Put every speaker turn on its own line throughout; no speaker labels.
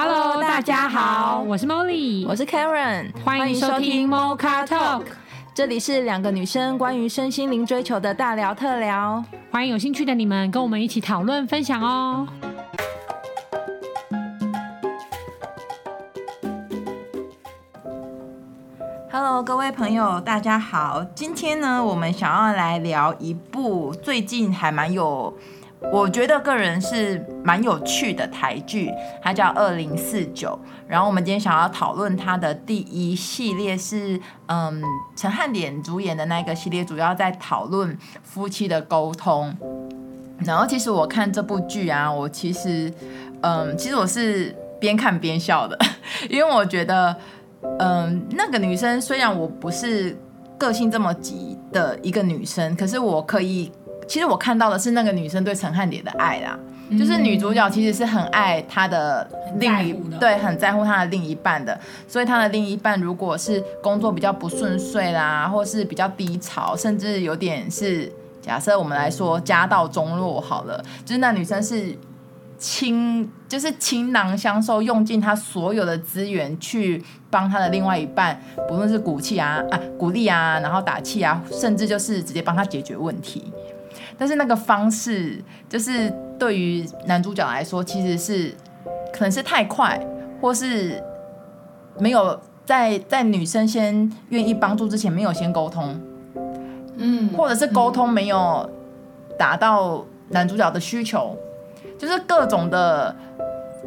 Hello，大家好，我是 Molly，
我是 Karen，
欢迎收听 Mocha Talk，
这里是两个女生关于身心灵追求的大聊特聊，
欢迎有兴趣的你们跟我们一起讨论分享哦。
Hello，各位朋友，大家好，今天呢，我们想要来聊一部最近还蛮有。我觉得个人是蛮有趣的台剧，它叫《二零四九》。然后我们今天想要讨论它的第一系列是，嗯，陈汉典主演的那个系列，主要在讨论夫妻的沟通。然后其实我看这部剧啊，我其实，嗯，其实我是边看边笑的，因为我觉得，嗯，那个女生虽然我不是个性这么急的一个女生，可是我可以。其实我看到的是那个女生对陈汉典的爱啦，嗯、就是女主角其实是很爱她的另一，对，很在乎她的另一半的，所以她的另一半如果是工作比较不顺遂啦，或是比较低潮，甚至有点是假设我们来说家道中落好了，就是那女生是倾，就是倾囊相授，用尽她所有的资源去帮她的另外一半，不论是鼓气啊啊鼓励啊，然后打气啊，甚至就是直接帮他解决问题。但是那个方式，就是对于男主角来说，其实是可能是太快，或是没有在在女生先愿意帮助之前没有先沟通，嗯，或者是沟通没有达到男主角的需求，就是各种的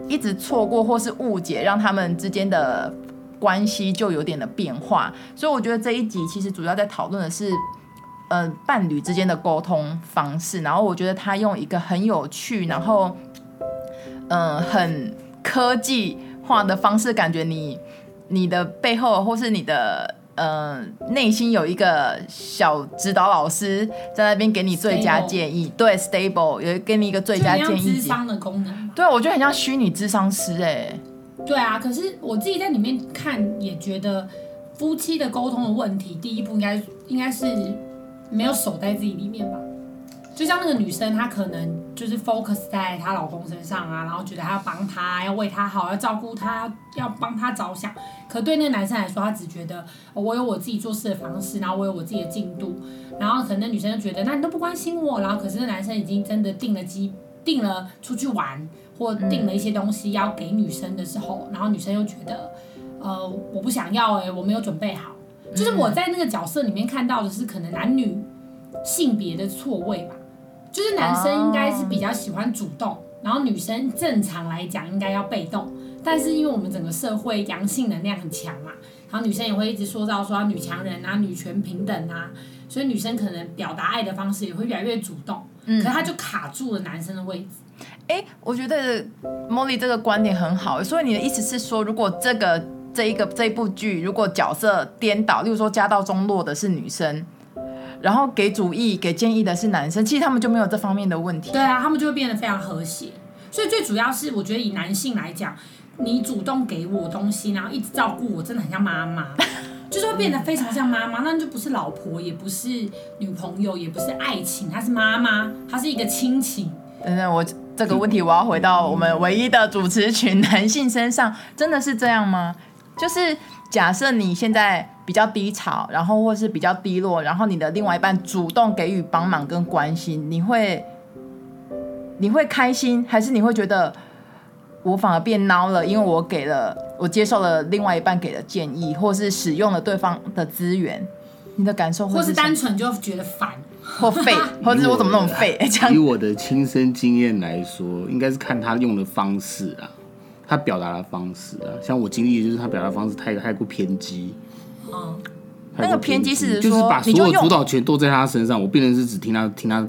一直错过或是误解，让他们之间的关系就有点的变化。所以我觉得这一集其实主要在讨论的是。呃，伴侣之间的沟通方式，然后我觉得他用一个很有趣，然后嗯、呃，很科技化的方式，感觉你你的背后或是你的呃内心有一个小指导老师在那边给你最佳建议，Stable. 对，stable 有给你一个最佳建议。
智商的功能，
对，我觉得很像虚拟智商师哎、欸。
对啊，可是我自己在里面看也觉得夫妻的沟通的问题，第一步应该应该是。没有守在自己里面吧，就像那个女生，她可能就是 focus 在她老公身上啊，然后觉得她要帮他，要为他好，要照顾他，要帮他着想。可对那个男生来说，他只觉得我有我自己做事的方式，然后我有我自己的进度，然后可能那女生就觉得，那你都不关心我，然后可是那男生已经真的订了机，订了出去玩，或订了一些东西要给女生的时候，然后女生又觉得，呃，我不想要哎、我没有准备好。就是我在那个角色里面看到的是可能男女性别的错位吧，就是男生应该是比较喜欢主动，然后女生正常来讲应该要被动，但是因为我们整个社会阳性能量很强嘛，然后女生也会一直说到说女强人啊、女权平等啊，所以女生可能表达爱的方式也会越来越主动，可是他就卡住了男生的位置。
哎、欸，我觉得 Molly 这个观点很好，所以你的意思是说，如果这个。这一个这一部剧，如果角色颠倒，例如说家道中落的是女生，然后给主意、给建议的是男生，其实他们就没有这方面的问题。
对啊，他们就会变得非常和谐。所以最主要是，我觉得以男性来讲，你主动给我东西，然后一直照顾我，真的很像妈妈，就是会变得非常像妈妈。那就不是老婆，也不是女朋友，也不是爱情，她是妈妈，她是一个亲情。
等等，我这个问题我要回到我们唯一的主持群男性身上，真的是这样吗？就是假设你现在比较低潮，然后或是比较低落，然后你的另外一半主动给予帮忙跟关心，你会你会开心，还是你会觉得我反而变孬了？因为我给了，我接受了另外一半给的建议，或是使用了对方的资源，你的感受会是，
或是单纯就觉得烦
或废，或者是我怎么那么废？
以我的亲身经验来说，应该是看他用的方式啊。他表达的方式啊，像我经历的就是他表达方式太太过偏激。
嗯，那个偏激是
就是把所有主导权都在他身上，我变成是只听他听他，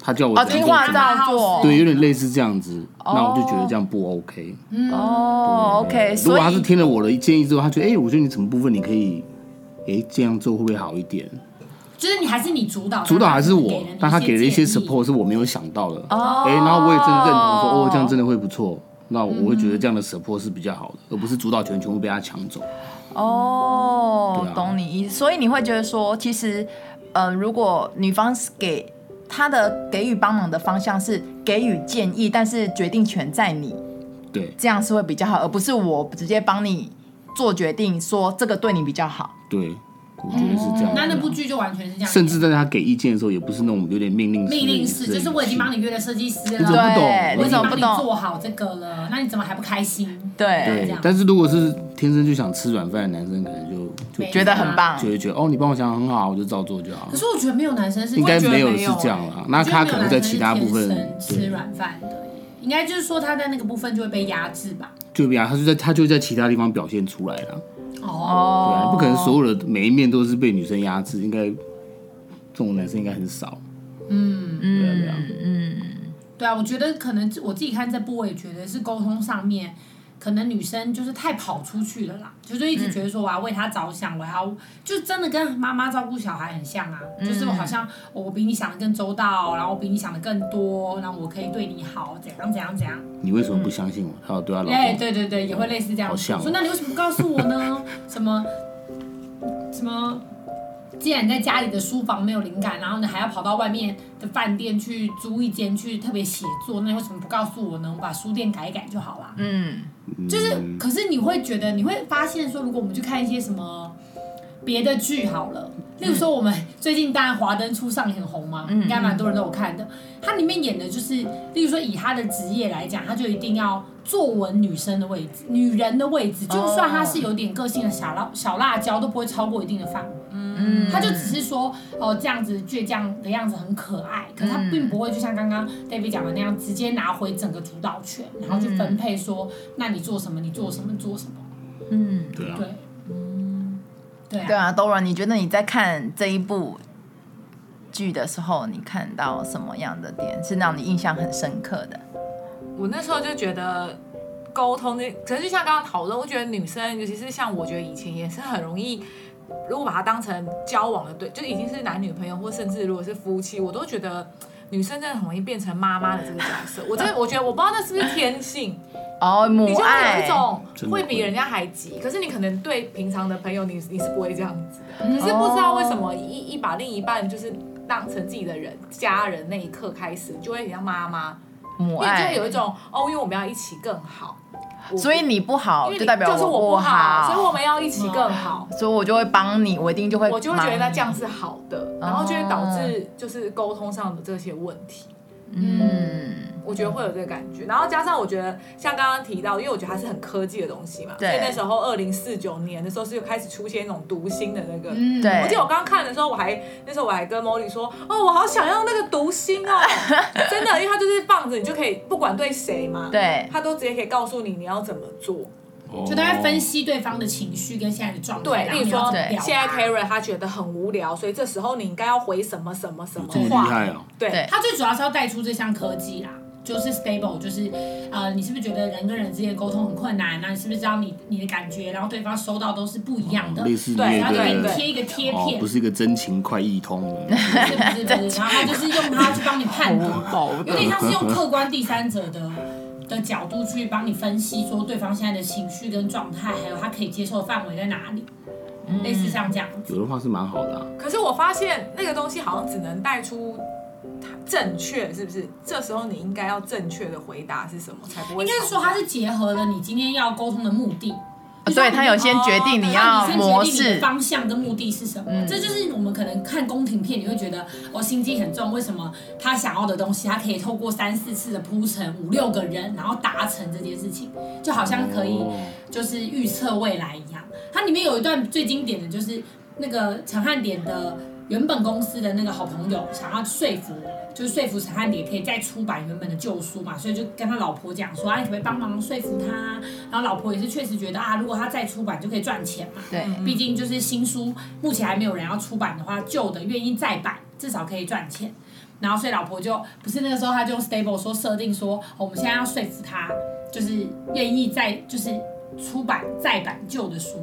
他叫我
哦听话照做，
对，有点类似这样子。那我就觉得这样不 OK。
哦，OK。
如果他是听了我的建议之后，他觉得哎，我觉得你什么部分你可以哎这样做会不会好一点？
就是你还是你主导，
主导还是我，但他给了一些 support 是我没有想到的。哦，哎，然后我也真的认同说，哦，这样真的会不错。那我会觉得这样的 support 是比较好的，嗯、而不是主导权全部被他抢走。
哦，啊、懂你意思。所以你会觉得说，其实，嗯、呃，如果女方给他的给予帮忙的方向是给予建议，但是决定权在你，
对
这样是会比较好，而不是我直接帮你做决定，说这个对你比较好。
对，我觉得是这样。
那那部剧就完全是这样，
甚至在他给意见的时候，也不是那种有点命令
命令式，就是我已经帮你约了设计师了，
你怎么不懂？
我已经帮你做好这个了，那你怎么还不开心？
对
对，但是如果是天生就想吃软饭的男生，可能就就
觉得很棒，
就会觉得哦，你帮我想的很好，我就照做就好。
可是我觉得没有男生是
应该没有是这样
啦，
那他可能在其他部分
吃软饭的，应该就是说他在那个部分就会被压制吧？
就被压，他就在他就在其他地方表现出来了。
哦，
对啊，不可能所有的每一面都是被女生压制，应该这种男生应该很少。
嗯
嗯，对啊，
嗯，对啊，我觉得可能我自己看这部，我也觉得是沟通上面。可能女生就是太跑出去了啦，就是一直觉得说我要为他着想，我要就真的跟妈妈照顾小孩很像啊，就是我好像我比你想的更周到，然后我比你想的更多，然后我可以对你好，怎样怎样怎样。
你为什么不相信我？他要对他老公。
哎，对对对，也会类似这样。好像。说那你为什么不告诉我呢？什么什么？既然你在家里的书房没有灵感，然后呢还要跑到外面的饭店去租一间去特别写作，那你为什么不告诉我呢？我把书店改一改就好了。嗯，就是，可是你会觉得，你会发现说，如果我们去看一些什么别的剧好了，例如说我们最近当然《华灯初上》也很红嘛，应该蛮多人都有看的。它里面演的就是，例如说以他的职业来讲，他就一定要坐稳女生的位置，女人的位置，就算她是有点个性的小辣小辣椒，都不会超过一定的范围。嗯，她就只是说哦，这样子倔强的样子很可爱，可是他并不会就像刚刚 David 讲的那样，直接拿回整个主导权，然后去分配说，那你做什么，你做什么，做什么。
嗯，
对啊，
对，嗯，对啊，
对啊，Dora，你觉得你在看这一部剧的时候，你看到什么样的点是让你印象很深刻的？
我那时候就觉得沟通那，可是就像刚刚讨论，我觉得女生，尤其是像我觉得以前也是很容易。如果把它当成交往的对，就已经是男女朋友，或甚至如果是夫妻，我都觉得女生真的很容易变成妈妈的这个角色。我真的，我觉得我不知道那是不是天性
哦，母爱，
你就会有一种会比人家还急。可是你可能对平常的朋友，你你是不会这样子的。可是不知道为什么一一把另一半就是当成自己的人、家人那一刻开始，就会很像妈妈，
母爱，
因为有一种哦，因为我们要一起更好。
所以你不好，就代表
就是我不好，所以我们要一起更好，
所以我就会帮你，我一定就会，
我就会觉得那这样是好的，然后就会导致就是沟通上的这些问题。嗯，我觉得会有这个感觉，然后加上我觉得像刚刚提到，因为我觉得它是很科技的东西嘛，所以那时候二零四九年的时候是又开始出现一种读心的那个，
对，
我记得我刚刚看的时候，我还那时候我还跟 Molly 说，哦，我好想要那个读心哦，真的，因为它就是放着，你就可以不管对谁嘛，
对，
它都直接可以告诉你你要怎么做。
就大概分析对方的情绪跟现在的状态，
对，例如说
现
在 Karen 他觉得很无聊，所以这时候你应该要回什么什么什
么话。厉害哦！
对，
他最主要是要带出这项科技啦，就是 stable，就是呃，你是不是觉得人跟人之间沟通很困难？那你是不是知道你你的感觉，然后对方收到都是不一样的？
类似
对，然后就给你贴一个贴片，
不是一个真情快意通。
不是不是不是，然后他就是用它去帮你判断，有点像是用客观第三者的。的角度去帮你分析，说对方现在的情绪跟状态，还有他可以接受的范围在哪里，嗯、类似像这样子。
有的话是蛮好的、啊。
可是我发现那个东西好像只能带出正确，是不是？这时候你应该要正确的回答是什么，才不会？
应该是说它是结合了你今天要沟通的目的。
所以他有先决定你要模式、
方向跟目的是什么，嗯、这就是我们可能看宫廷片，你会觉得哦心机很重，为什么他想要的东西，他可以透过三四次的铺陈，五六个人，然后达成这件事情，就好像可以就是预测未来一样。它里面有一段最经典的就是那个陈汉典的。原本公司的那个好朋友想要说服，就是说服陈汉典可以再出版原本的旧书嘛，所以就跟他老婆讲说啊，你可不可以帮忙说服他？然后老婆也是确实觉得啊，如果他再出版就可以赚钱嘛。对，毕竟就是新书目前还没有人要出版的话，旧的愿意再版，至少可以赚钱。然后所以老婆就不是那个时候，他就用 stable 说设定说，哦，我们现在要说服他，就是愿意再就是出版再版旧的书。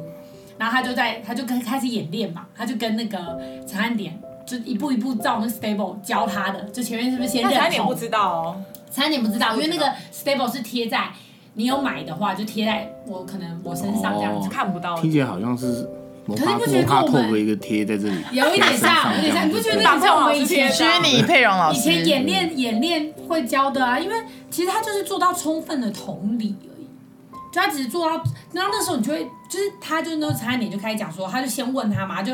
然后他就在，他就跟开始演练嘛，他就跟那个陈汉典就一步一步照那个 stable 教他的，就前面是不是先认同？
陈汉典不知道哦，
陈汉典不知道，因为那个 stable 是贴在你有买的话，就贴在我可能我身上这样子，
哦、
看不到。
听起来好像是摩
卡摩
卡透过一个贴在这里，
有一点像，有点像，你不觉得？像我们以前
虚拟配容老师
以前演练演练会教的啊，因为其实他就是做到充分的同理而已。就他只是做到，然后那时候你就会，就是他就那陈汉典就开始讲说，他就先问他嘛，就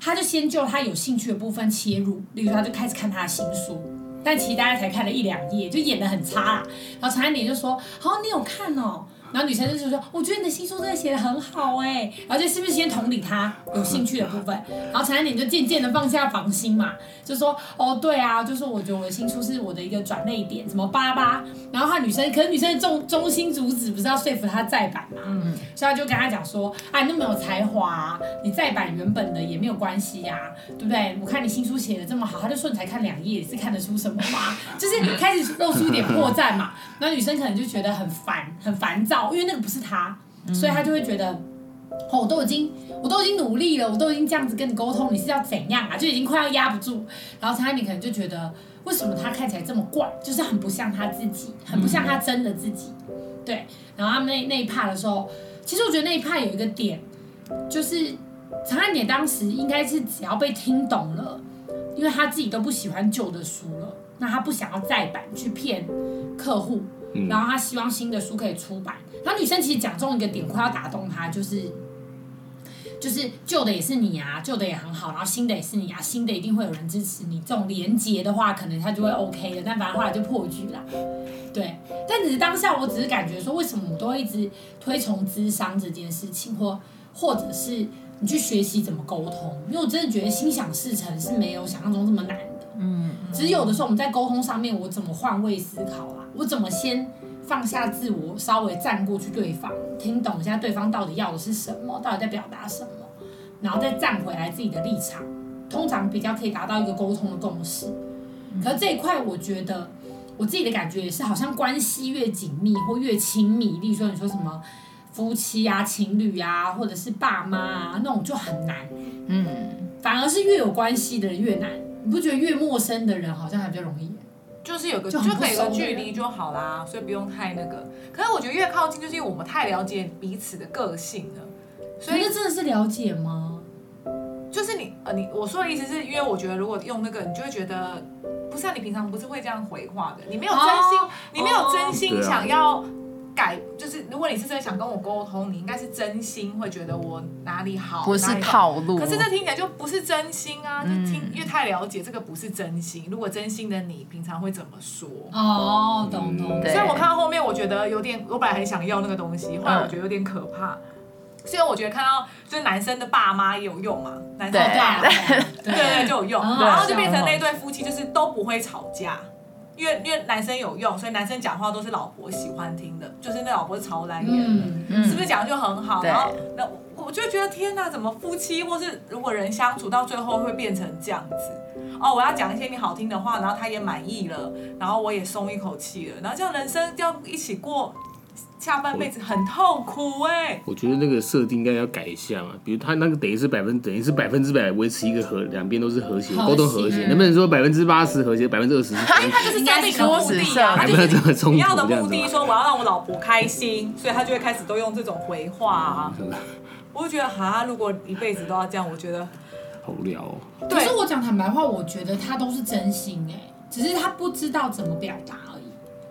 他就先就他有兴趣的部分切入，例如他就开始看他的新书，但其实大家才看了一两页，就演得很差啦。然后陈安妮就说：“好，你有看哦。”然后女生就是说：“我觉得你的新书真的写的很好哎。”然后就是不是先同理他有兴趣的部分，然后陈安典就渐渐的放下防心嘛，就说：“哦，对啊，就是我觉得我的新书是我的一个转泪点，什么巴巴。”然后他女生，可是女生的中中心主旨不是要说服他再版嘛，嗯，所以他就跟他讲说：“哎，你那么有才华啊，你再版原本的也没有关系呀，对不对？我看你新书写的这么好，他就说你才看两页，是看得出什么吗？就是开始露出一点破绽嘛。然后女生可能就觉得很烦，很烦躁。”因为那个不是他，所以他就会觉得，哦，我都已经，我都已经努力了，我都已经这样子跟你沟通，你是要怎样啊？就已经快要压不住。然后陈汉典可能就觉得，为什么他看起来这么怪，就是很不像他自己，很不像他真的自己。对。然后他们那那一趴的时候，其实我觉得那一趴有一个点，就是陈汉典当时应该是只要被听懂了，因为他自己都不喜欢旧的书了，那他不想要再版去骗客户。然后他希望新的书可以出版，然后女生其实讲中一个点，快要打动他，就是就是旧的也是你啊，旧的也很好，然后新的也是你啊，新的一定会有人支持你。这种连结的话，可能他就会 OK 的，但反正后来就破局了。对，但只是当下，我只是感觉说，为什么我都一直推崇智商这件事情，或或者是你去学习怎么沟通，因为我真的觉得心想事成是没有想象中这么难的。嗯，只是有的时候我们在沟通上面，我怎么换位思考啊？我怎么先放下自我，稍微站过去对方，听懂一下对方到底要的是什么，到底在表达什么，然后再站回来自己的立场，通常比较可以达到一个沟通的共识。可是这一块，我觉得我自己的感觉也是，好像关系越紧密或越亲密，例如说你说什么夫妻啊、情侣啊，或者是爸妈啊，那种就很难。嗯，反而是越有关系的人越难。你不觉得越陌生的人好像还比较容易？
就是有个就，就可以有个距离就好啦，所以不用太那个。可是我觉得越靠近，就是因为我们太了解彼此的个性了。所以这
真的是了解吗？
就是你呃，你我说的意思是因为我觉得如果用那个，你就会觉得不是啊，你平常不是会这样回话的，你没有真心，哦、你没有真心想要。改就是，如果你是真的想跟我沟通，你应该是真心会觉得我哪里好，
不是套路。
可是这听起来就不是真心啊，嗯、就听因为太了解这个不是真心。如果真心的你，平常会怎么说？
哦，懂懂。
所以我看到后面，我觉得有点，我本来很想要那个东西，后来我觉得有点可怕。所以我觉得看到就是男生的爸妈也有用嘛，男生的爸妈对对对就有用，然后就变成那对夫妻就是都不会吵架。因为因为男生有用，所以男生讲话都是老婆喜欢听的，就是那老婆是潮男演的，嗯、是不是讲的就很好？然后那我就觉得天哪，怎么夫妻或是如果人相处到最后会变成这样子？哦，我要讲一些你好听的话，然后他也满意了，然后我也松一口气了，然后这样人生就要一起过。下半辈子很痛苦哎、欸，
我觉得那个设定应该要改一下嘛，比如他那个等于是百分，等于是百分之百维持一个和两边都是和谐，沟通和谐，能不能说百分之八十和谐，百分之二十？
他 他就是设定的目的啊，他就是你要的目的，说我要让我老婆开心，所以他就会开始都用这种回话啊。我就觉得哈，如果一辈子都要这样，我觉得
好无聊哦。
可是我讲坦白话，我觉得他都是真心哎、欸，只是他不知道怎么表达。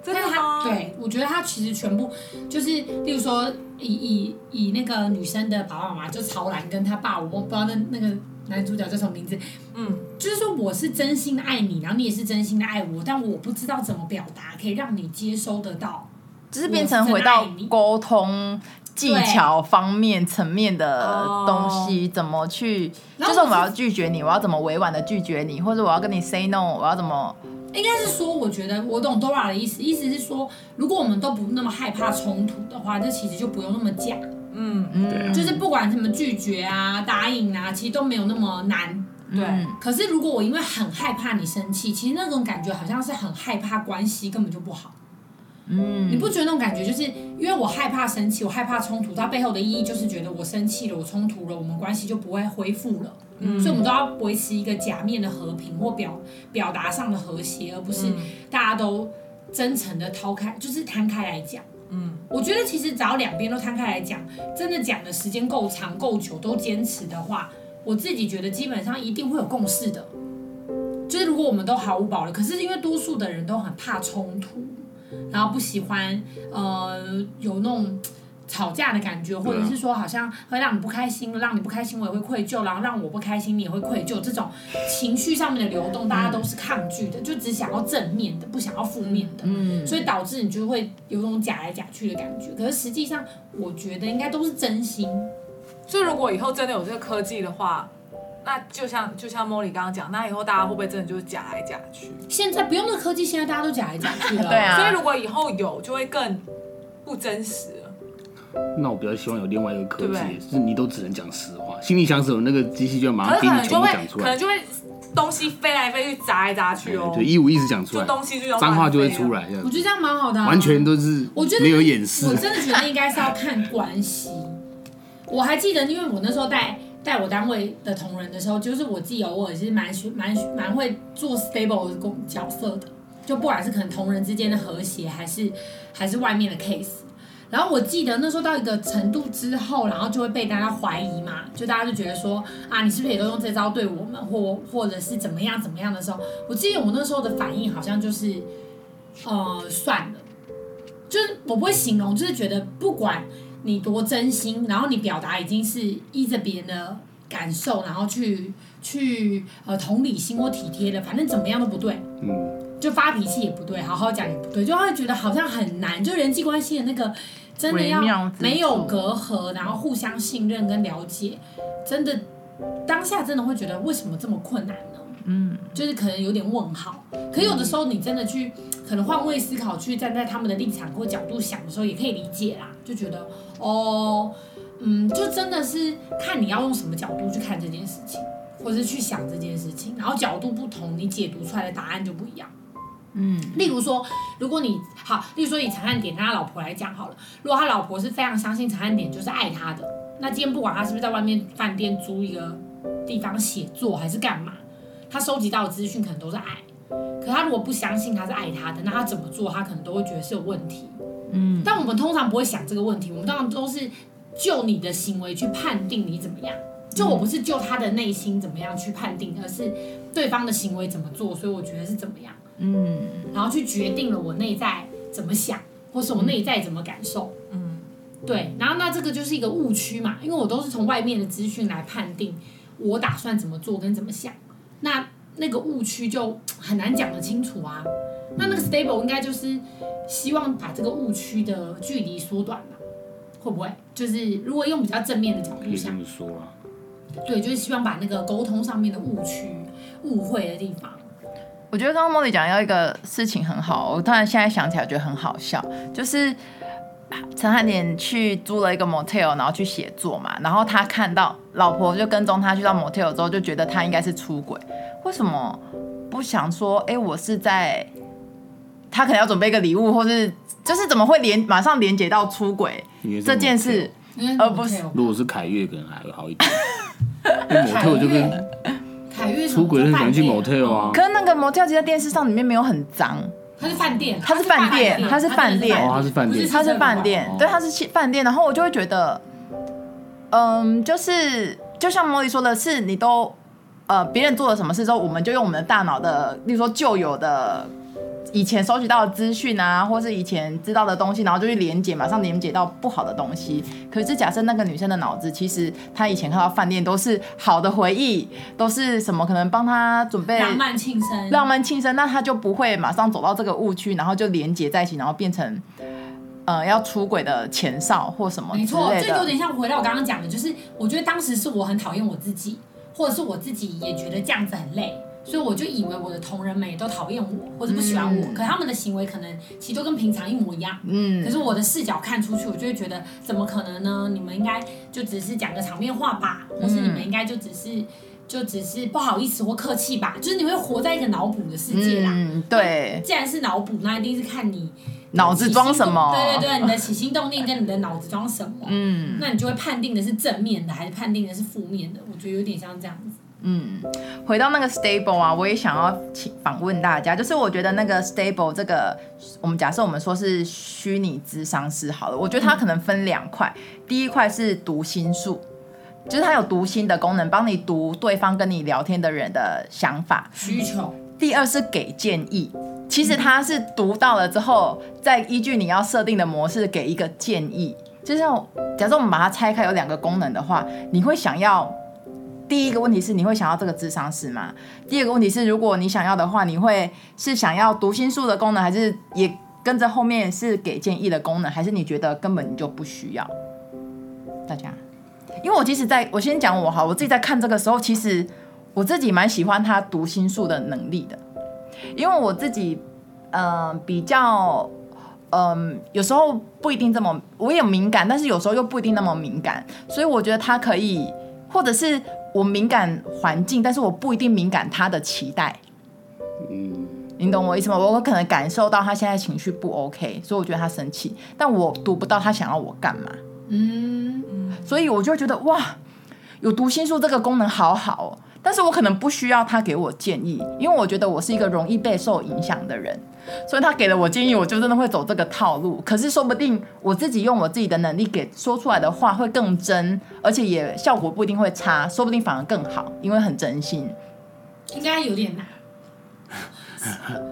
但是他对我觉得他其实全部就是，例如说以以以那个女生的爸爸妈妈，就曹兰跟他爸，我不知道那那个男主角叫什么名字，嗯，就是说我是真心的爱你，然后你也是真心的爱我，但我不知道怎么表达可以让你接收得到，
就是变成回到沟通技巧方面层面的东西，怎么去，就是我要拒绝你，我要怎么委婉的拒绝你，或者我要跟你 say no，我要怎么。
应该是说，我觉得我懂 Dora 的意思，意思是说，如果我们都不那么害怕冲突的话，这其实就不用那么假。嗯嗯，就是不管什么拒绝啊、答应啊，其实都没有那么难。对。可是如果我因为很害怕你生气，其实那种感觉好像是很害怕关系根本就不好。嗯。你不觉得那种感觉，就是因为我害怕生气，我害怕冲突，它背后的意义就是觉得我生气了，我冲突了，我们关系就不会恢复了。嗯，所以我们都要维持一个假面的和平或表表达上的和谐，而不是大家都真诚的掏开，就是摊开来讲。嗯，我觉得其实只要两边都摊开来讲，真的讲的时间够长够久，都坚持的话，我自己觉得基本上一定会有共识的。就是如果我们都毫无保留，可是因为多数的人都很怕冲突，然后不喜欢呃有那种。吵架的感觉，或者是说好像会让你不开心，让你不开心我也会愧疚，然后让我不开心你也会愧疚，这种情绪上面的流动，大家都是抗拒的，就只想要正面的，不想要负面的，嗯，所以导致你就会有种假来假去的感觉。可是实际上，我觉得应该都是真心。
所以如果以后真的有这个科技的话，那就像就像 Molly 刚刚讲，那以后大家会不会真的就是假来假去？
现在不用那个科技，现在大家都假来假去了。
对啊。
所以如果以后有，就会更不真实了。
那我比较希望有另外一个科技，是你都只能讲实话，心里想什么，那个机器就要马上给你全部讲出来，
可能就会东西飞来飞去，砸来砸去哦。
对，一五一十讲出来，
东西就
脏话就会出来。
我觉得这样蛮好的，
完全都是我觉得没有掩饰。
我真的觉得应该是要看关系。我还记得，因为我那时候带带我单位的同仁的时候，就是我自己偶尔是蛮蛮蛮会做 stable 的工角色的，就不管是可能同仁之间的和谐，还是还是外面的 case。然后我记得那时候到一个程度之后，然后就会被大家怀疑嘛，就大家就觉得说啊，你是不是也都用这招对我们，或或者是怎么样怎么样的时候，我记得我那时候的反应好像就是，呃，算了，就是我不会形容，就是觉得不管你多真心，然后你表达已经是依着别人的感受，然后去去呃同理心或体贴的，反正怎么样都不对，嗯。就发脾气也不对，好好讲也不对，就会觉得好像很难。就人际关系的那个，真的要没有隔阂，然后互相信任跟了解，真的当下真的会觉得为什么这么困难呢？嗯，就是可能有点问号。可有的时候你真的去可能换位思考，去站在他们的立场或角度想的时候，也可以理解啦。就觉得哦，嗯，就真的是看你要用什么角度去看这件事情，或者是去想这件事情，然后角度不同，你解读出来的答案就不一样。嗯，例如说，如果你好，例如说以陈汉典他老婆来讲好了，如果他老婆是非常相信陈汉典就是爱他的，那今天不管他是不是在外面饭店租一个地方写作还是干嘛，他收集到的资讯可能都是爱。可他如果不相信他是爱他的，那他怎么做，他可能都会觉得是有问题。嗯，但我们通常不会想这个问题，我们通常都是就你的行为去判定你怎么样。就我不是就他的内心怎么样去判定，而是对方的行为怎么做，所以我觉得是怎么样。嗯，然后去决定了我内在怎么想，或是我内在怎么感受。嗯，对，然后那这个就是一个误区嘛，因为我都是从外面的资讯来判定我打算怎么做跟怎么想，那那个误区就很难讲得清楚啊。那那个 stable 应该就是希望把这个误区的距离缩短嘛，会不会？就是如果用比较正面的角度想，对，就是希望把那个沟通上面的误区、误会的地方。
我觉得刚刚 Molly 讲到一个事情很好，我突然现在想起来觉得很好笑，就是陈汉典去租了一个 motel，然后去写作嘛，然后他看到老婆就跟踪他去到 motel 之后，就觉得他应该是出轨，为什么不想说，哎，我是在他可能要准备一个礼物，或是就是怎么会连马上连接到出轨这件事，而不是
如果是凯越可能还会好一点，因为 motel 就跟。出轨很喜欢去 motel 啊，
可是那个 motel 其实在电视上里面没有很脏，
它是饭店，
它是饭店，它是饭店，
它是饭店，
它是饭店，对，它是饭店。然后我就会觉得，嗯，就是就像 Molly 说的是，你都呃别人做了什么事之后，我们就用我们的大脑的，例如说旧有的。以前收集到的资讯啊，或是以前知道的东西，然后就去连接，马上连接到不好的东西。可是假设那个女生的脑子，其实她以前看到饭店都是好的回忆，都是什么可能帮她准备
浪漫庆生，
浪漫庆生，那她就不会马上走到这个误区，然后就连接在一起，然后变成呃要出轨的前哨或什么。没错，
这有点像回到我刚刚讲的，就是我觉得当时是我很讨厌我自己，或者是我自己也觉得这样子很累。所以我就以为我的同仁们也都讨厌我或者不喜欢我，嗯、可他们的行为可能其实都跟平常一模一样。嗯。可是我的视角看出去，我就会觉得怎么可能呢？你们应该就只是讲个场面话吧，或是你们应该就只是就只是不好意思或客气吧？就是你会活在一个脑补的世界啦。
嗯，对。
既然是脑补，那一定是看你
脑子装什么。
对对对，你的起心动念跟你的脑子装什么。嗯。那你就会判定的是正面的，还是判定的是负面的？我觉得有点像这样子。
嗯，回到那个 stable 啊，我也想要请访问大家，就是我觉得那个 stable 这个，我们假设我们说是虚拟智商是好了，我觉得它可能分两块，嗯、第一块是读心术，就是它有读心的功能，帮你读对方跟你聊天的人的想法
需求。
第二是给建议，其实它是读到了之后，再依据你要设定的模式给一个建议。就像假设我们把它拆开有两个功能的话，你会想要第一个问题是你会想要这个智商是吗？第二个问题是如果你想要的话，你会是想要读心术的功能，还是也跟着后面是给建议的功能，还是你觉得根本你就不需要？大家，因为我其实在我先讲我哈，我自己在看这个时候，其实我自己蛮喜欢他读心术的能力的，因为我自己嗯、比较。嗯，有时候不一定这么，我也敏感，但是有时候又不一定那么敏感，所以我觉得他可以，或者是我敏感环境，但是我不一定敏感他的期待。嗯，你懂我意思吗？我可能感受到他现在情绪不 OK，所以我觉得他生气，但我读不到他想要我干嘛。嗯，所以我就觉得哇，有读心术这个功能好好哦，但是我可能不需要他给我建议，因为我觉得我是一个容易被受影响的人。所以他给了我建议，我就真的会走这个套路。可是说不定我自己用我自己的能力给说出来的话会更真，而且也效果不一定会差，说不定反而更好，因为很真心。
应该有点难。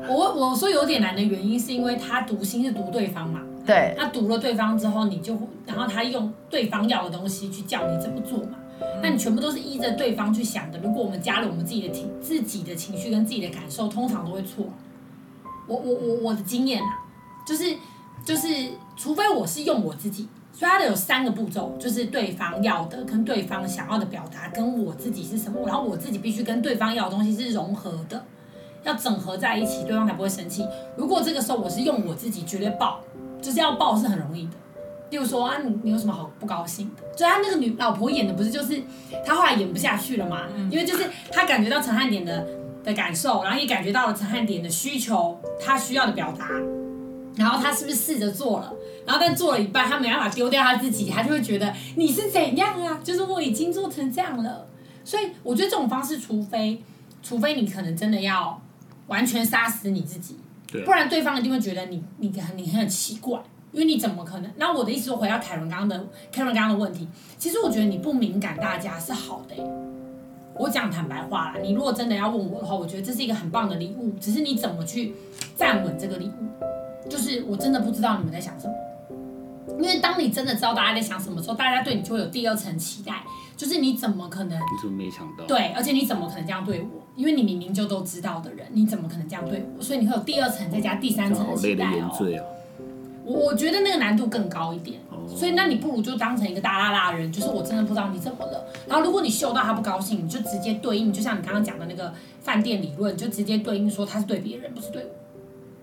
我我说有点难的原因是因为他读心是读对方嘛，
对，
他读了对方之后，你就然后他用对方要的东西去叫你怎么做嘛，那你全部都是依着对方去想的。如果我们加了我们自己的情自己的情绪跟自己的感受，通常都会错。我我我我的经验啊，就是就是，除非我是用我自己，所以它的有三个步骤，就是对方要的跟对方想要的表达，跟我自己是什么，然后我自己必须跟对方要的东西是融合的，要整合在一起，对方才不会生气。如果这个时候我是用我自己，绝对爆，就是要爆是很容易的。例如说啊，你你有什么好不高兴的？所以他那个女老婆演的不是就是他后来演不下去了嘛？因为就是他感觉到陈汉典的。的感受，然后也感觉到了陈汉典的需求，他需要的表达，然后他是不是试着做了？然后但做了一半，他没办法丢掉他自己，他就会觉得你是怎样啊？就是我已经做成这样了，所以我觉得这种方式，除非除非你可能真的要完全杀死你自己，对，不然对方一定会觉得你你很你很奇怪，因为你怎么可能？那我的意思说，回到凯伦刚刚的凯伦刚刚的问题，其实我觉得你不敏感，大家是好的欸。我讲坦白话啦，你如果真的要问我的话，我觉得这是一个很棒的礼物，只是你怎么去站稳这个礼物，就是我真的不知道你们在想什么。因为当你真的知道大家在想什么时候，大家对你就会有第二层期待，就是你怎么可能？
你怎么没想到？
对，而且你怎么可能这样对我？因为你明明就都知道的人，你怎么可能这样对我？所以你会有第二层再加第三层的期待哦。我我觉得那个难度更高一点。所以，那你不如就当成一个大剌剌的人，就是我真的不知道你怎么了。然后，如果你嗅到他不高兴，你就直接对应，就像你刚刚讲的那个饭店理论，就直接对应说他是对别人，不是对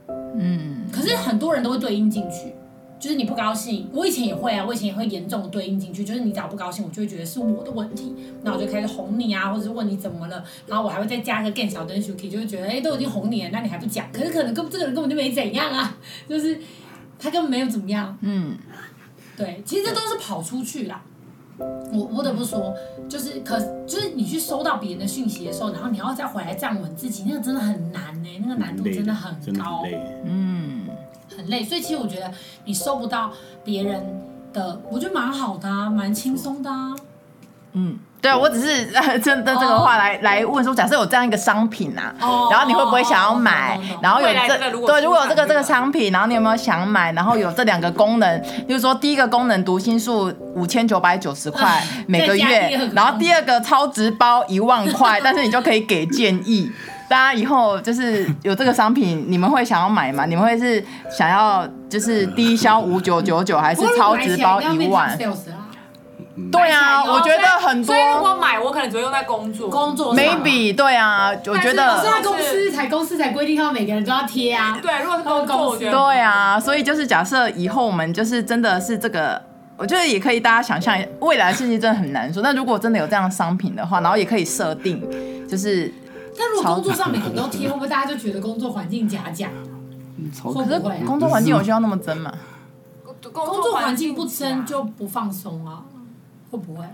我。嗯。可是很多人都会对应进去，就是你不高兴，我以前也会啊，我以前也会严重的对应进去，就是你只要不高兴，我就会觉得是我的问题，那我就开始哄你啊，或者是问你怎么了，然后我还会再加个更小灯 Suki，就会觉得哎、欸，都已经哄你了，那你还不讲？可是可能跟这个人根本就没怎样啊，就是他根本没有怎么样。嗯。对，其实这都是跑出去啦。我不得不说，就是可就是你去收到别人的讯息的时候，然后你要再回来站稳自己，那个真的很难呢，那个难度真的很高，嗯，很累。所以其实我觉得你收不到别人的，我觉得蛮好的啊，蛮轻松的啊，嗯。对啊，我只是真的这个话来、oh. 来问说，假设有这样一个商品呐、啊，oh. 然后你会不会想要买？Oh. 然后有这对，如果有这个这个商品，然后你有没有想买？然后有这两个功能，就是说第一个功能读心术五千九百九十块 每个月，然后第二个超值包一万块，但是你就可以给建议。大家以后就是有这个商品，你们会想要买吗？你们会是想要就是低消五九九九，还是超值包一万？对啊，我觉得很多。所以
如果买，我可能只会用在工作。
工作。
Maybe 对啊，我觉得。
是在公司才公司才规定，他们每个人都要贴啊。
对，如果是工作，
对啊，所以就是假设以后我们就是真的是这个，我觉得也可以大家想象，未来的事情真的很难说。那如果真的有这样的商品的话，然后也可以设定，就是。
但如果工作上每个人都贴，会不会大家就觉得工作环境假假？
可是工作环境有需要那么真吗？
工作环境不真就不放松啊。会不会？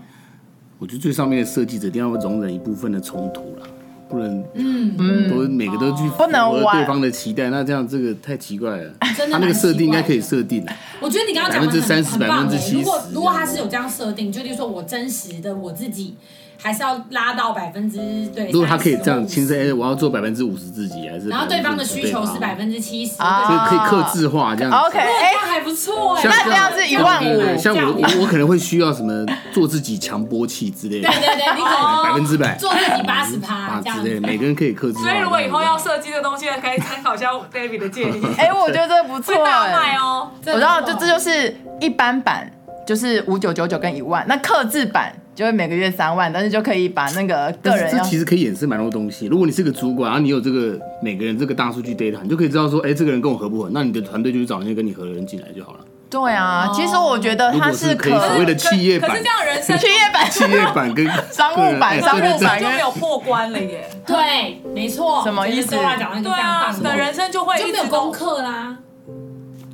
我觉得最上面的设计者一定要容忍一部分的冲突了，不能嗯嗯，都每个都去符合对方的期待，那这样这个太奇怪了。他那个设定应该可以设定。
我觉得你刚刚讲的百分之
三十、百分之七十。
如果如果他是有这样设定，就例如说我真实的我自己。还是要拉到百分之对。
如果他可以这样，其实哎，我要做百分之五十自己，还是？
然后对方的需求是百分之七十，
所以可以克制化这样子。
OK，哎，
还不错哎。
那这样是一万五。
像我我我可能会需要什么做自己强波器之类的。
对对对，你可能
百分之百
做自己八十趴这样子。
每个人可以克制。
所以如果以后要设计的东西，可以参考一下 David 的建议。
哎，我觉得这不错。会大
卖哦。
我知道，就这就是一般版，就是五九九九跟一万。那克制版。就会每个月三万，但是就可以把那个个人，
这其实可以衍生蛮多东西。如果你是个主管，然后你有这个每个人这个大数据 data，你就可以知道说，哎，这个人跟我合不合？那你的团队就去找那些跟你合的人进来就好了。
对啊，其实我觉得它是
可以所谓的企业版，
可是这样人生
企业版、
企业版跟
商务版、商务版
就没有破关了耶。
对，没错。
什么意思？
对啊，
你的人生就会
就没有功课啦。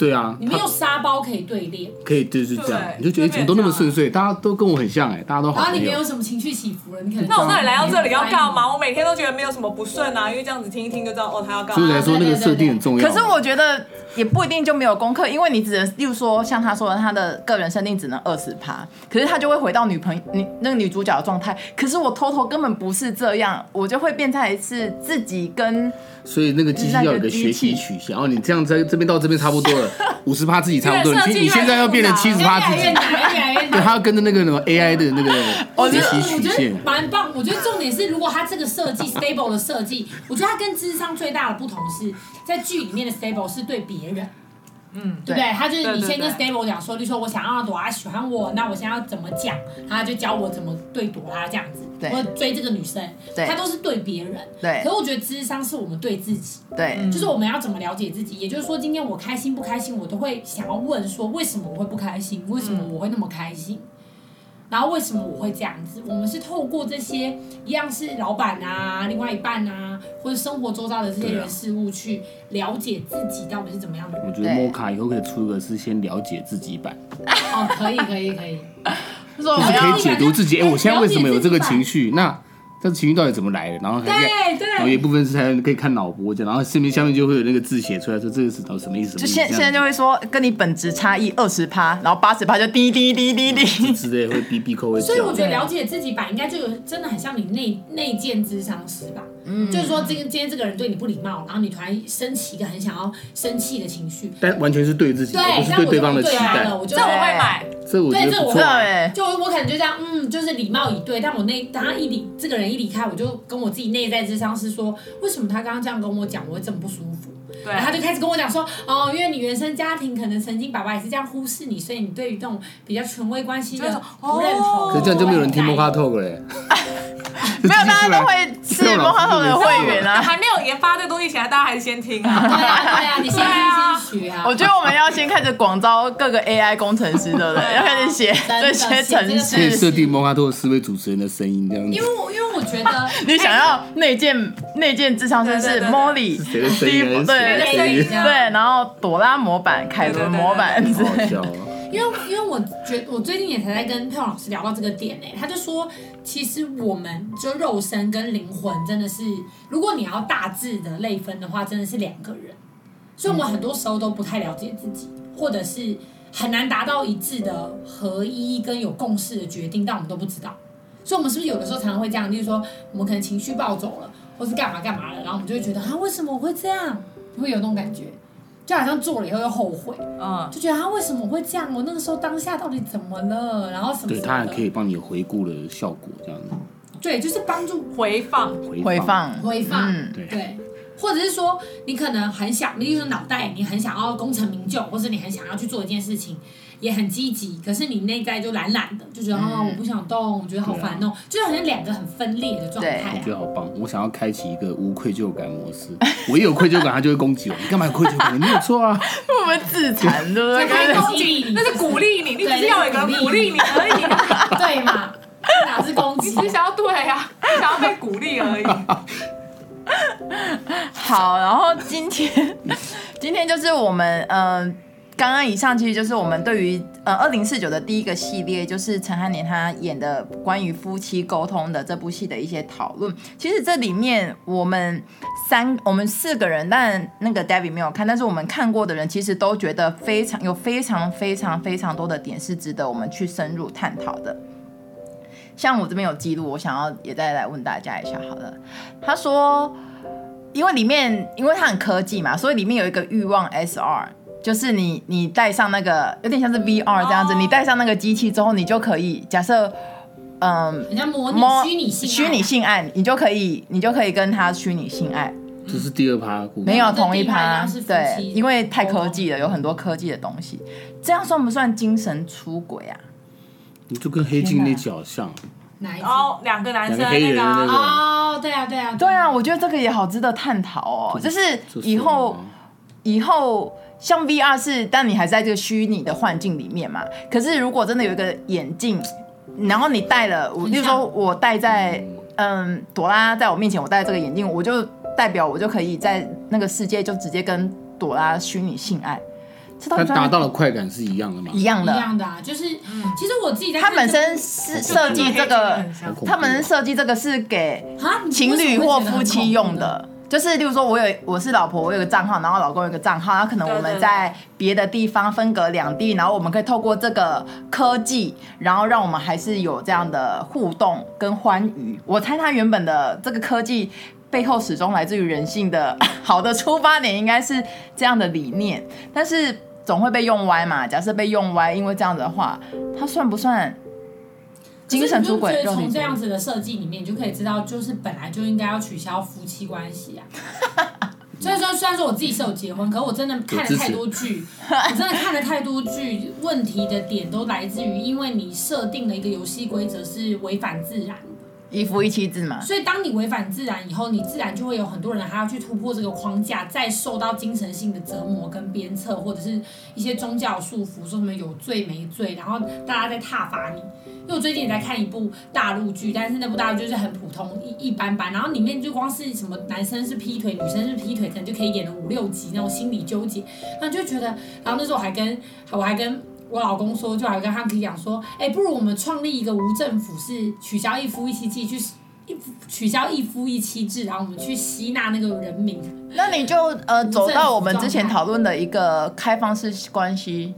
对啊，
你没有沙包可以对练，
可以就是这样，你就觉得怎么都那么顺遂，大家都跟我很像哎，大家都好。
然后你没有什么情绪起伏了，你可能
那我到底来到这里要干嘛？我每天都觉得没有什么不顺啊，因为这样子听一听就知道哦，他要干嘛。
所以来说那个设定很重要。
可是我觉得也不一定就没有功课，因为你只能，例如说像他说的，他的个人设定只能二十趴，可是他就会回到女朋友女那个女主角的状态。可是我偷偷根本不是这样，我就会变成是自己跟。
所以那个机器要有个学习曲线，然后你这样在这边到这边差不多了，五十趴自己差不多，你你现在要变成七十趴自己，对，他要跟着那个什么 AI 的那个学习曲线，
蛮棒。我觉得重点是，如果他这个设计 stable 的设计，我觉得他跟智商最大的不同是在剧里面的 stable 是对别人。嗯，对不对？他就是你先跟 Stable 讲说，你说我想要朵拉喜欢我，那我现在要怎么讲？他就教我怎么对朵拉这样子，对，或者追这个女生，对，他都是对别人，对。可是我觉得智商是我们对自己，对，就是我们要怎么了解自己。也就是说，今天我开心不开心，我都会想要问说，为什么我会不开心？为什么我会那么开心？然后为什么我会这样子？我们是透过这些一样是老板啊、另外一半啊，或者生活周遭的这些人事物去了解自己到底是怎么样的人。
我觉得摩卡以后可以出一个是先了解自己版。
哦，可以可以可以，
就是可以解读自己。哎，我现在为什么有这个情绪？那。这情绪到底怎么来的？然后还可以，然后有一部分是还可以看脑波这样，然后下面下面就会有那个字写出来，说这个是到什么意思？
就现现在就会说跟你本质差异二十趴，然后八十趴就滴滴滴滴滴
之类会哔哔扣。
所以我觉得了解自己吧，应该就有真的很像你内内建智商师吧。嗯，就是说这个今天这个人对你不礼貌，然后你突然升起一个很想要生气的情绪，
但完全是对自己，不是对对方的期待。
这我会买。
这我觉得不错。
就我可能就这样，嗯，就是礼貌以对，但我那当他一离这个人一离开，我就。跟我自己内在咨商是说，为什么他刚刚这样跟我讲，我会这么不舒服？对，然后他就开始跟我讲说，哦，因为你原生家庭可能曾经爸爸也是这样忽视你，所以你对于这种比较权威关系的不认同。
可是这样就没有人听摩卡 talk 嘞。
没有，大家都会是摩卡 talk 的会员啊。
还没有研发这东西起来，大家还是先听啊。
对啊，对啊，你先听先学啊。
我觉得我们要先开始广招各个 AI 工程师，对不对？要开始写这些程式。
可以设定摩卡 talk 四位主持人的声音这样子。
因为我因为我觉得
你想要内建内建智商师是 Molly，对对对，然后朵拉模板、凯伦模板，
因为因为我觉得我最近也才在跟佩蓉老师聊到这个点呢，他就说，其实我们就肉身跟灵魂真的是，如果你要大致的类分的话，真的是两个人，所以我们很多时候都不太了解自己，或者是很难达到一致的合一跟有共识的决定，但我们都不知道，所以我们是不是有的时候常常会这样，就是说我们可能情绪暴走了。或是干嘛干嘛了，然后我们就会觉得啊，为什么我会这样？会有那种感觉，就好像做了以后又后悔，嗯，就觉得他为什么会这样？我那个时候当下到底怎么了？然后什么，什么？对，
他还可以帮你回顾的效果，这样子。
对，就是帮助
回放、
回放、
回放。对对，或者是说，你可能很想，例如说脑袋，你很想要功成名就，或是你很想要去做一件事情。也很积极，可是你内在就懒懒的，就觉得啊、嗯哦，我不想动，我觉得好烦哦，就好像两个很分裂的状态、啊。
我觉得好棒，我想要开启一个无愧疚感模式。我一有愧疚感，他就会攻击我。你干嘛有愧疚感？你没有错啊。
我们自残，对不对？
那是攻击你，那是鼓励你，你只是要有一个鼓励你而已。
对嘛？哪是攻击？
你只想要对呀、啊，你想要被鼓励而已。
好，然后今天，今天就是我们嗯。刚刚以上其实就是我们对于呃二零四九的第一个系列，就是陈汉年他演的关于夫妻沟通的这部戏的一些讨论。其实这里面我们三我们四个人，但那个 David 没有看，但是我们看过的人其实都觉得非常有非常非常非常多的点是值得我们去深入探讨的。像我这边有记录，我想要也再来问大家一下好了。他说，因为里面因为它很科技嘛，所以里面有一个欲望 SR。就是你你戴上那个有点像是 VR 这样子，哦、你戴上那个机器之后，你就可以假设，嗯，
人家模拟虚拟性虚拟
性爱，你就可以你就可以跟他虚拟性爱。
这是第二趴，
没有同一趴，对，因为太科技了，有很多科技的东西，这样算不算精神出轨啊？
你就跟黑镜那集好像，
哦，两个男生
黑人那个，
哦，对啊，对啊，
对啊，我觉得这个也好值得探讨哦，就是以后以后。像 VR 是，但你还是在这个虚拟的幻境里面嘛。可是如果真的有一个眼镜，然后你戴了，我比如说我戴在，嗯，朵拉在我面前，我戴这个眼镜，我就代表我就可以在那个世界就直接跟朵拉虚拟性爱，
它达到的快感是一样的吗？
一样的，
一样的啊，就是，嗯，其实我自己在
它本身是设计这个，他本身设计这个是给情侣或夫妻用的。就是，例如说，我有我是老婆，我有个账号，然后老公有个账号，那可能我们在别的地方分隔两地，然后我们可以透过这个科技，然后让我们还是有这样的互动跟欢愉。我猜他原本的这个科技背后始终来自于人性的 好的出发点，应该是这样的理念，但是总会被用歪嘛。假设被用歪，因为这样子的话，他算不算？精神出轨，
从这样子的设计里面，你就可以知道，就是本来就应该要取消夫妻关系啊。所以说，虽然说我自己是有结婚，可是我真的看了太多剧，我真的看了太多剧，问题的点都来自于，因为你设定了一个游戏规则是违反自然。
一夫一妻制嘛，
所以当你违反自然以后，你自然就会有很多人还要去突破这个框架，再受到精神性的折磨跟鞭策，或者是一些宗教束缚，说什么有罪没罪，然后大家在挞伐你。因为我最近也在看一部大陆剧，但是那部大陆剧就是很普通一一般般，然后里面就光是什么男生是劈腿，女生是劈腿，可能就可以演了五六集那种心理纠结，然后就觉得，然后那时候我还跟我还跟。我老公说，就还跟他们讲说，哎、欸，不如我们创立一个无政府，是取消一夫一妻制，去一取消一夫一妻制，然后我们去吸纳那个人民。
那你就呃走到我们之前讨论的一个开放式关系，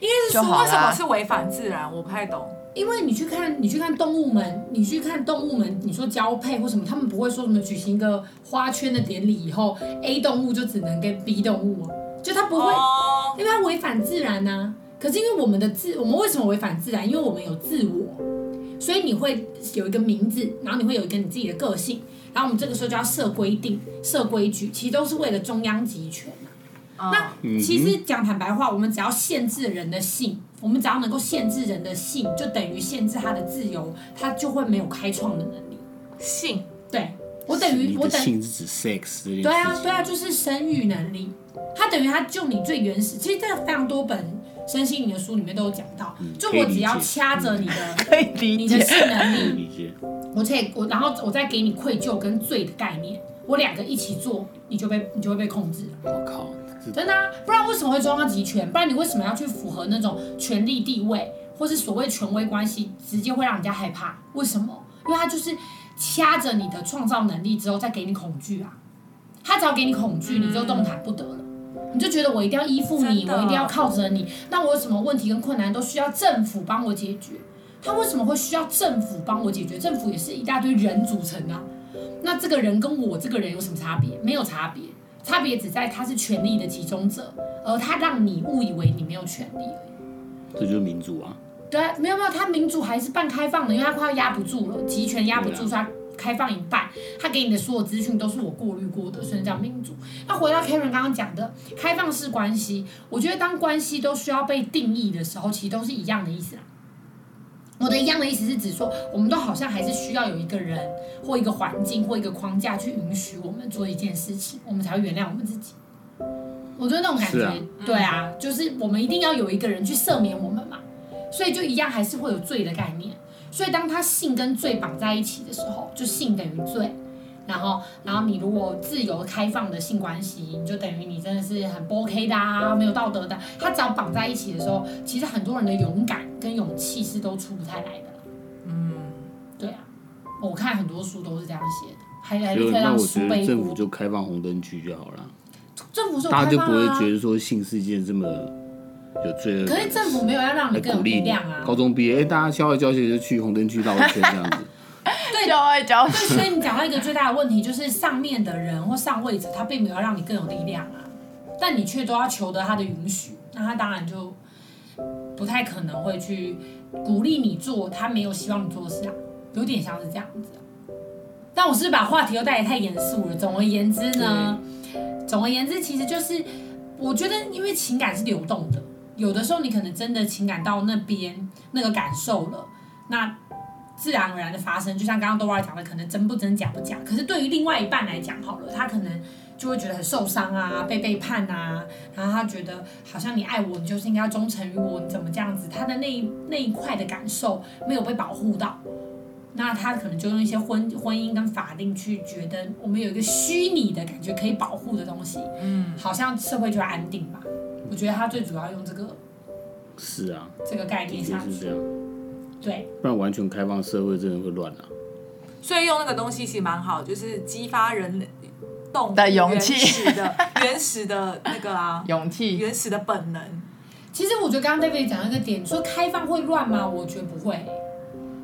应
该是说为什么是违反自然？我不太懂。
因为你去看，你去看动物们，你去看动物们，你说交配或什么，他们不会说什么举行一个花圈的典礼以后，A 动物就只能跟 B 动物，就它不会，哦、因为它违反自然呐、啊。可是因为我们的自，我们为什么违反自然？因为我们有自我，所以你会有一个名字，然后你会有一个你自己的个性，然后我们这个时候就要设规定、设规矩，其实都是为了中央集权。Uh, 那其实讲坦白话，我们只要限制人的性，我们只要能够限制人的性，就等于限制他的自由，他就会没有开创的能力。
性，
对，我等于我等
性是指 sex，
对啊对啊，就是生育能力，他等于他就你最原始。其实这个非常多本。身心灵的书里面都有讲到，就我只要掐着你的，你的性能力，我可以我然后我再给你愧疚跟罪的概念，我两个一起做，你就被你就会被控制。
我靠，
真的啊，不然为什么会中央集权？不然你为什么要去符合那种权力地位，或是所谓权威关系，直接会让人家害怕？为什么？因为他就是掐着你的创造能力之后再给你恐惧啊，他只要给你恐惧，你就动弹不得了。你就觉得我一定要依附你，我一定要靠着你，那我有什么问题跟困难都需要政府帮我解决？他为什么会需要政府帮我解决？政府也是一大堆人组成的啊，那这个人跟我这个人有什么差别？没有差别，差别只在他是权力的集中者，而他让你误以为你没有权利而已。
这就是民主啊。
对啊，没有没有，他民主还是半开放的，因为他快要压不住了，集权压不住他。开放一半，他给你的所有资讯都是我过滤过的，所以叫民主。那回到 Karen 刚刚讲的开放式关系，我觉得当关系都需要被定义的时候，其实都是一样的意思啦。我的一样的意思是指说，我们都好像还是需要有一个人或一个环境或一个框架去允许我们做一件事情，我们才会原谅我们自己。我觉得那种感觉，啊对啊，就是我们一定要有一个人去赦免我们嘛，所以就一样还是会有罪的概念。所以，当他性跟罪绑在一起的时候，就性等于罪。然后，然后你如果自由开放的性关系，你就等于你真的是很不 OK 的啊，没有道德的。他只要绑在一起的时候，其实很多人的勇敢跟勇气是都出不太来的。嗯，对啊，我看很多书都是这样写的。还还可以让书背。
政府就开放红灯区就好了。
政府说、啊、
大家就不会觉得说性是一件这么。有罪恶，
可是政府没有要让你更有力量啊！
高中毕业，哎、欸，大家校外教学就去红灯区绕圈这样子。
对，校外教学。所以你讲到一个最大的问题，就是上面的人或上位者，他并没有要让你更有力量啊。但你却都要求得他的允许，那他当然就不太可能会去鼓励你做他没有希望你做的事啊，有点像是这样子。但我是不是把话题又带得太严肃了？总而言之呢，总而言之，其实就是我觉得，因为情感是流动的，有的时候你可能真的情感到那边那个感受了，那自然而然的发生，就像刚刚 Dora 讲的，可能真不真假不假。可是对于另外一半来讲，好了，他可能就会觉得很受伤啊，被背叛啊，然后他觉得好像你爱我，你就是应该要忠诚于我，你怎么这样子？他的那一那一块的感受没有被保护到。那他可能就用一些婚婚姻跟法定去觉得我们有一个虚拟的感觉可以保护的东西，嗯，好像社会就安定吧。我觉得他最主要用这个，
是啊，
这个概念下去，
是这样，
对，
不然完全开放社会真的会乱啊。
所以用那个东西其实蛮好，就是激发人动
的勇气，
原始的 原始的那个啊，
勇气，
原始的本能。
其实我觉得刚刚 David 讲一个点，说开放会乱吗？我觉得不会。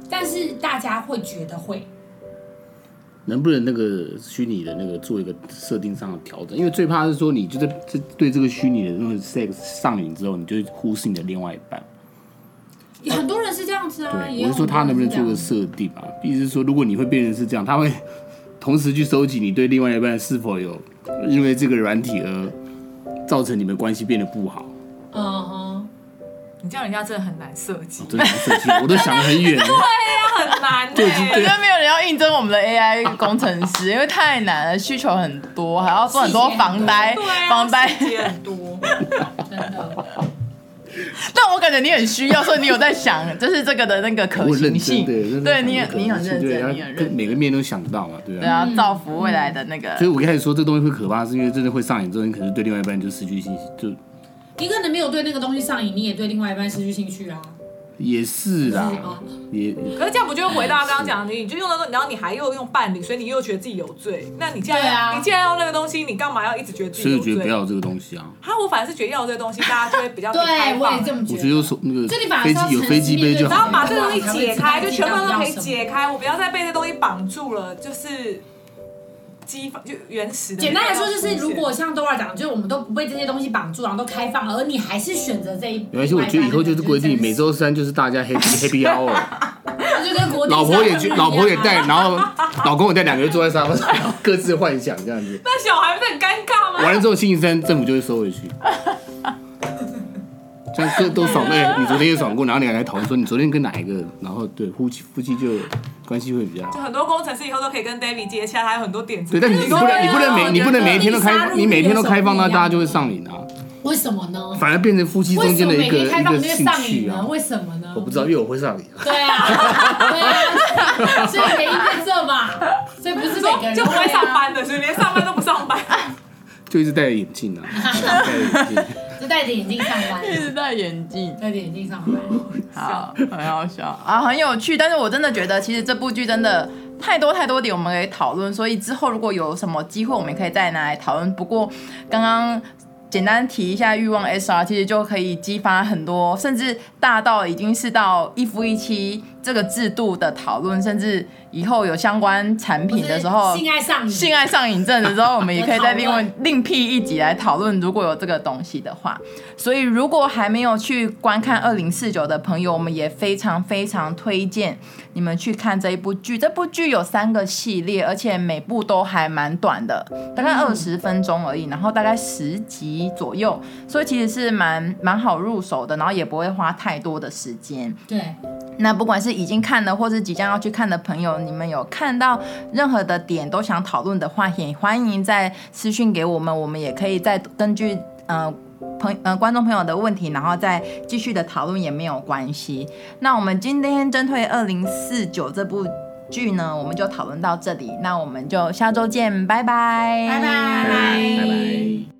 但是大家会觉得会，
能不能那个虚拟的那个做一个设定上的调整？因为最怕是说你就是这对这个虚拟的那个 sex 上瘾之后，你就会忽视你的另外一半。
很多人是这样子啊。
对，我是说他能不能做个设定啊？意思是说，如果你会变成是这样，他会同时去收集你对另外一半是否有因为这个软体而造成你们关系变得不好。
嗯哼。
你叫人家真的很难设计，
真的难设计，我都 想得很远。对
呀，很难。对，
我觉得没有人要应征我们的 AI 工程师，因为太难了，需求很多，还要做很多防呆，防呆
也很多。真的。
但我感觉你很需要，所以你有在想，就是这个的那个可行性。对，你很你很认真，你很认真，
每个面都想到嘛，对啊。
对啊，造福未来的那个。
所以我一开始说这东西会可怕，是因为真的会上瘾之后，你可能对另外一半就失去信心，就。
你可能没有对那个东西上瘾，你也对另外一半失去兴趣啊。
也是啦，也。
可是这样不就回到刚刚讲的，你就用那个，然后你还又用伴侣，所以你又觉得自己有罪。那你既然要，你既然要那个东西，你干嘛要一直觉得自己有罪？
所以觉得不要这个东西啊。
哈，我反而是觉得要这个东西，大家就会比
较。对，我也这么觉得。
我觉得说那个飞机有飞机杯就好。
然后把这个东西解开，就全部都可以解开，我不要再被这东西绑住了，就是。就原始的。简单来说，就是如果像 Dora 讲，就是我们都不被这些东西绑住，然后都开放，而你还是选择这一。
没关系，我觉得以后就是规定每周三就是大家 happy happy hour。就跟国老婆也去，老婆也带，然后老公也带，两个人坐在沙发上，各自幻想这样子。
那小孩不是很尴尬吗？
完了之后，星期三政府就会收回去。这样都都爽哎！你昨天也爽过，然后你还来讨论说你昨天跟哪一个？然后对夫妻夫妻就关系会比较好。
就很多工程师以后都可以跟 David 接洽，还有很多点子。
对，但你不能你不能每你不能每一天都开，你每天都开放，那大家就会上瘾啊。
为什么呢？
反而变成夫妻中间的一个一个兴趣啊？
为什么呢？
我不知道，因为我会上瘾。
对啊，对啊，所以每一天这嘛，所以不是每个人
就不会上班的，所以连上班都不上班，
就一直戴着眼镜啊，戴着眼镜。
就戴着眼镜上班，
一直戴眼镜，
戴着眼镜上班，
好，很好笑啊，很有趣。但是我真的觉得，其实这部剧真的太多太多点我们可以讨论，所以之后如果有什么机会，我们可以再拿来讨论。不过刚刚。简单提一下欲望 SR，其实就可以激发很多，甚至大到已经是到一夫一妻这个制度的讨论，甚至以后有相关产品的时候，
性爱上瘾、
性爱上瘾症的时候，我们也可以再另外 另辟一集来讨论。如果有这个东西的话，所以如果还没有去观看二零四九的朋友，我们也非常非常推荐你们去看这一部剧。这部剧有三个系列，而且每部都还蛮短的，大概二十分钟而已，然后大概十集左右，所以其实是蛮蛮好入手的，然后也不会花太多的时间。
对。
那不管是已经看了，或是即将要去看的朋友，你们有看到任何的点都想讨论的话，也欢迎在私讯给我们，我们也可以再根据呃朋呃观众朋友的问题，然后再继续的讨论也没有关系。那我们今天针对二零四九这部剧呢，我们就讨论到这里，那我们就下周见，拜拜，
拜拜，拜拜。